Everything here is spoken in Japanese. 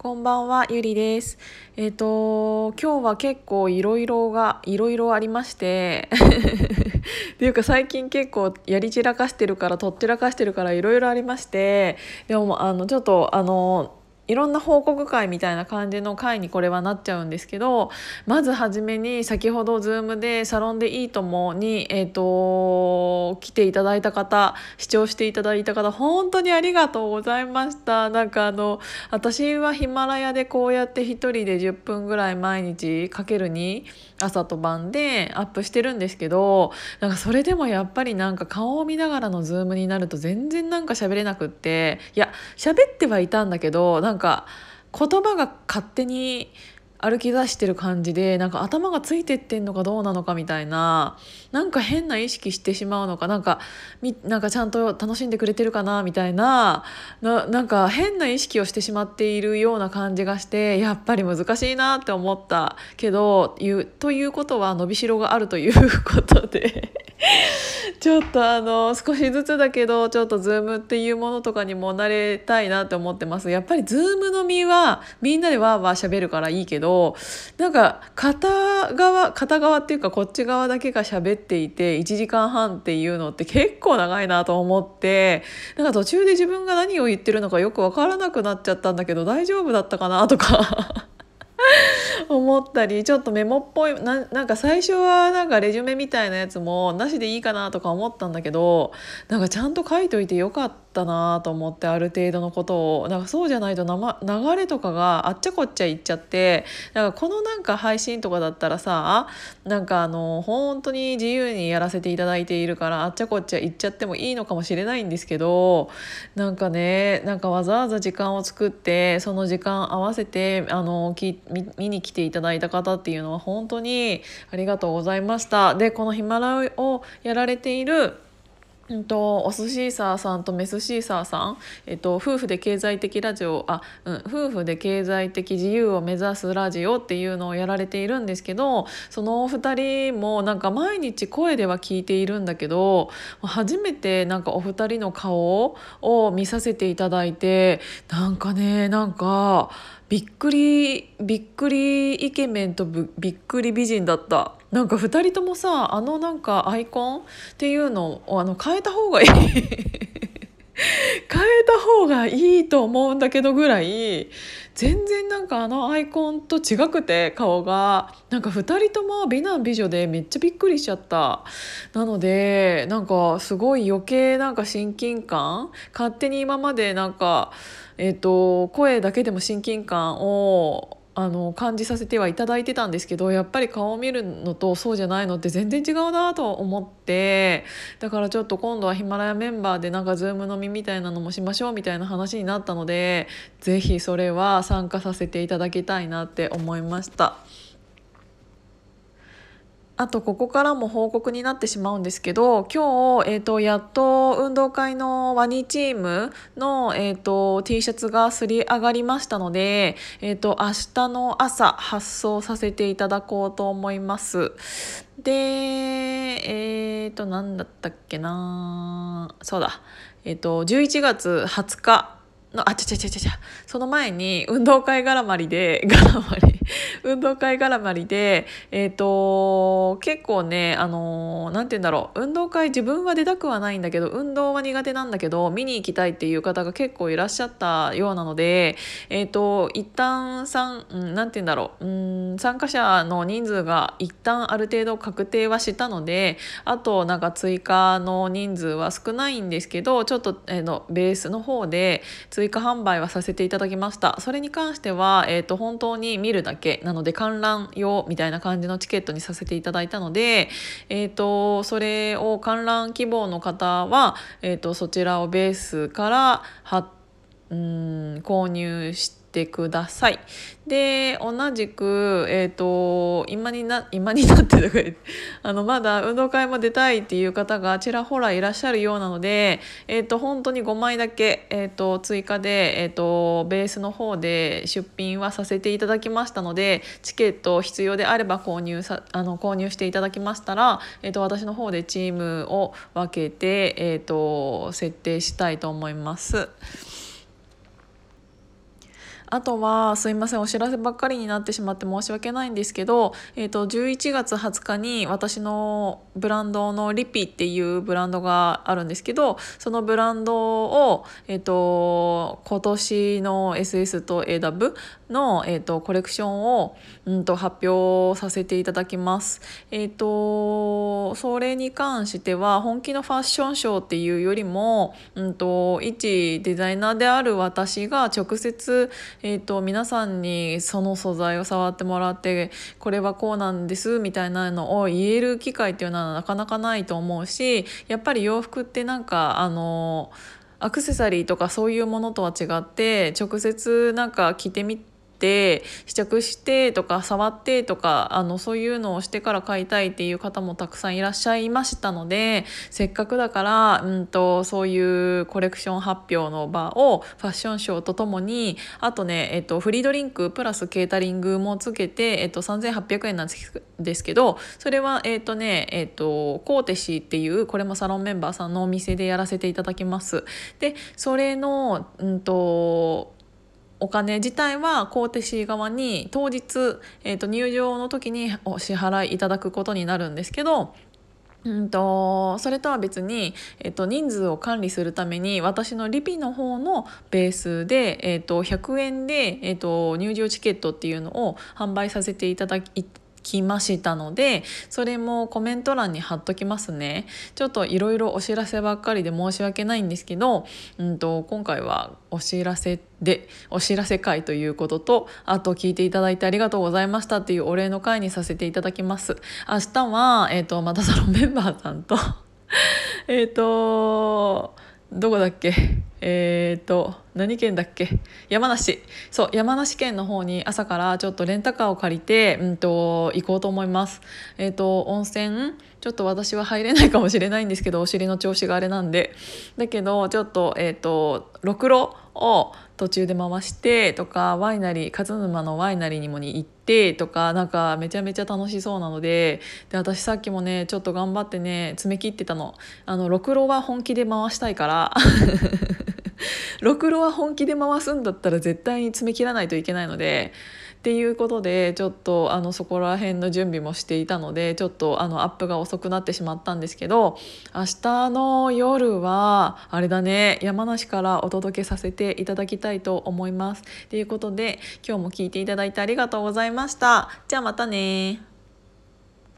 こんばんは、ゆりです。えっ、ー、と、今日は結構いろいろが、いろいろありまして、っていうか最近結構やり散らかしてるから、とっちらかしてるからいろいろありまして、でも、あの、ちょっと、あの、いろんな報告会みたいな感じの会にこれはなっちゃうんですけどまず初めに先ほど Zoom でサロンでいいともに、えーと、来ていただいた方視聴していただいた方本当にありがとうございました。なんかあの私はヒマラヤでこうやって1人で10分ぐらい毎日かけるに朝と晩でアップしてるんですけどなんかそれでもやっぱりなんか顔を見ながらの Zoom になると全然なんか喋れなくっていや喋ってはいたんだけどなんかか言葉が勝手に歩き出してる感じでなんか頭がついてってんのかどうなのかみたいななんか変な意識してしまうのかなんかみなんかちゃんと楽しんでくれてるかなみたいなななんか変な意識をしてしまっているような感じがしてやっぱり難しいなって思ったけどいうということは伸びしろがあるということで ちょっとあの少しずつだけどちょっとズームっていうものとかにも慣れたいなって思ってます。やっぱりズームのみはみんなでわーわー喋るからいいけどなんか片側片側っていうかこっち側だけが喋っていて1時間半っていうのって結構長いなと思ってなんか途中で自分が何を言ってるのかよく分からなくなっちゃったんだけど大丈夫だったかなとか 思ったりちょっとメモっぽいななんか最初はなんかレジュメみたいなやつもなしでいいかなとか思ったんだけどなんかちゃんと書いといてよかったなと思ってある程度のことをなんかそうじゃないと流れとかがあっちゃこっちゃいっちゃってなんかこのなんか配信とかだったらさなんかあの本当に自由にやらせていただいているからあっちゃこっちゃいっちゃってもいいのかもしれないんですけどなんかねなんかわざわざ時間を作ってその時間合わせてあのき見に来ていただいた方っていうのは本当にありがとうございました。でこのヒマラをやられているうんと、お寿司サーさんとメスシーサーさん、えっと、夫婦で経済的ラジオあ、うん、夫婦で経済的自由を目指すラジオっていうのをやられているんですけどそのお二人もなんか毎日声では聞いているんだけど初めてなんかお二人の顔を見させていただいてなんかねなんかびっくりびっくりイケメンとびっくり美人だった。なんか2人ともさあのなんかアイコンっていうのをあの変えた方がいい。変えた方がいいと思うんだけどぐらい全然なんかあのアイコンと違くて顔が。なんか2人とも美男美女でめっちゃびっくりしちゃった。なのでなんかすごい余計なんか親近感。勝手に今までなんかえーと、声だけでも親近感をあの感じさせてはいただいてたんですけどやっぱり顔を見るのとそうじゃないのって全然違うなと思ってだからちょっと今度はヒマラヤメンバーでなんかズーム飲みみたいなのもしましょうみたいな話になったので是非それは参加させていただきたいなって思いました。あとここからも報告になってしまうんですけど今日、えーと、やっと運動会のワニチームの、えーと、T シャツがすり上がりましたので、えーと、明日の朝発送させていただこうと思います。でえっ、ー、と何だったっけな。そうだ。えっ、ー、と11月20日のあちゃちゃちゃちゃ。その前に運動会絡まりで絡まり 運動会絡まりでえっ、ー、と結構ねあの何て言うんだろう運動会自分は出たくはないんだけど運動は苦手なんだけど見に行きたいっていう方が結構いらっしゃったようなのでえっ、ー、と一旦さん何、うん、て言うんだろううん参加者の人数が一旦ある程度確定はしたのであとなんか追加の人数は少ないんですけどちょっと、えー、のベースの方で追加販売はさせていただきました。それに関しては、えーと、本当に見るだけ。なので観覧用みたいな感じのチケットにさせていただいたので、えーと、それを観覧希望の方は、えーと、そちらをベースからうん購入しててください。で同じく、えーと、今にな今になってとか あのまだ運動会も出たいっていう方がちらほらいらっしゃるようなので、えーと、本当に5枚だけ、えーと、追加で、えー、とベースの方で出品はさせていただきましたのでチケット必要であれば購入さあの購入していただきましたら、えー、と私の方でチームを分けて、えー、と設定したいと思います。あとはすいませんお知らせばっかりになってしまって申し訳ないんですけど、えーと、11月20日に私のブランドのリピっていうブランドがあるんですけどそのブランドを、えーと、今年の SS と AW の、えーと、コレクションを、うんと、発表させていただきます。えー、とそれに関しては本気のファッションショーっていうよりも、うん、と一デザイナーである私が直接、えー、と皆さんにその素材を触ってもらってこれはこうなんですみたいなのを言える機会っていうのはなかなかないと思うしやっぱり洋服ってなんかあのアクセサリーとかそういうものとは違って直接なんか着てみてって試着してとか触ってとかあのそういうのをしてから買いたいっていう方もたくさんいらっしゃいましたのでせっかくだから、うんと、そういうコレクション発表の場をファッションショーとともにあとね、えっと、フリードリンクプラスケータリングもつけて、えっと、3800円なんですけどそれはえっとねえっとコーテシーっていうこれもサロンメンバーさんのお店でやらせていただきます。でそれの、うんとお金自体は公手市側に当日、えーと、入場の時にお支払いいただくことになるんですけどうんとそれとは別に、えっと、人数を管理するために私のリピの方のベースで、えっと、100円で、えっと、入場チケットっていうのを販売させていただききましたのでそれもコメント欄に貼っときますね。ちょっといろいろお知らせばっかりで申し訳ないんですけど、うんと、今回はお知らせでお知らせ会ということとあと聞いていただいてありがとうございましたっていうお礼の会にさせていただきます。明日は、えーと、またサロンメンバーさんと えっとどこだっけ？えっ、と何県だっけ？山梨。そう山梨県の方に朝からちょっとレンタカーを借りて、うんと、行こうと思います。えっ、と温泉ちょっと私は入れないかもしれないんですけどお尻の調子があれなんで。だけどちょっとえっ、とろくろを途中で回してとかワイナリー勝沼のワイナリーにもに行っててとかなんかめちゃめちゃ楽しそうなのでで私さっきもねちょっと頑張ってね詰め切ってたの。あのろくろは本気で回したいから。ろくろは本気で回すんだったら絶対に詰め切らないといけないのでっていうことでちょっとあのそこら辺の準備もしていたのでちょっとあのアップが遅くなってしまったんですけど明日の夜はあれだね山梨からお届けさせていただきたいと思います。ということで今日も聞いていただいてありがとうございました。じゃあまたね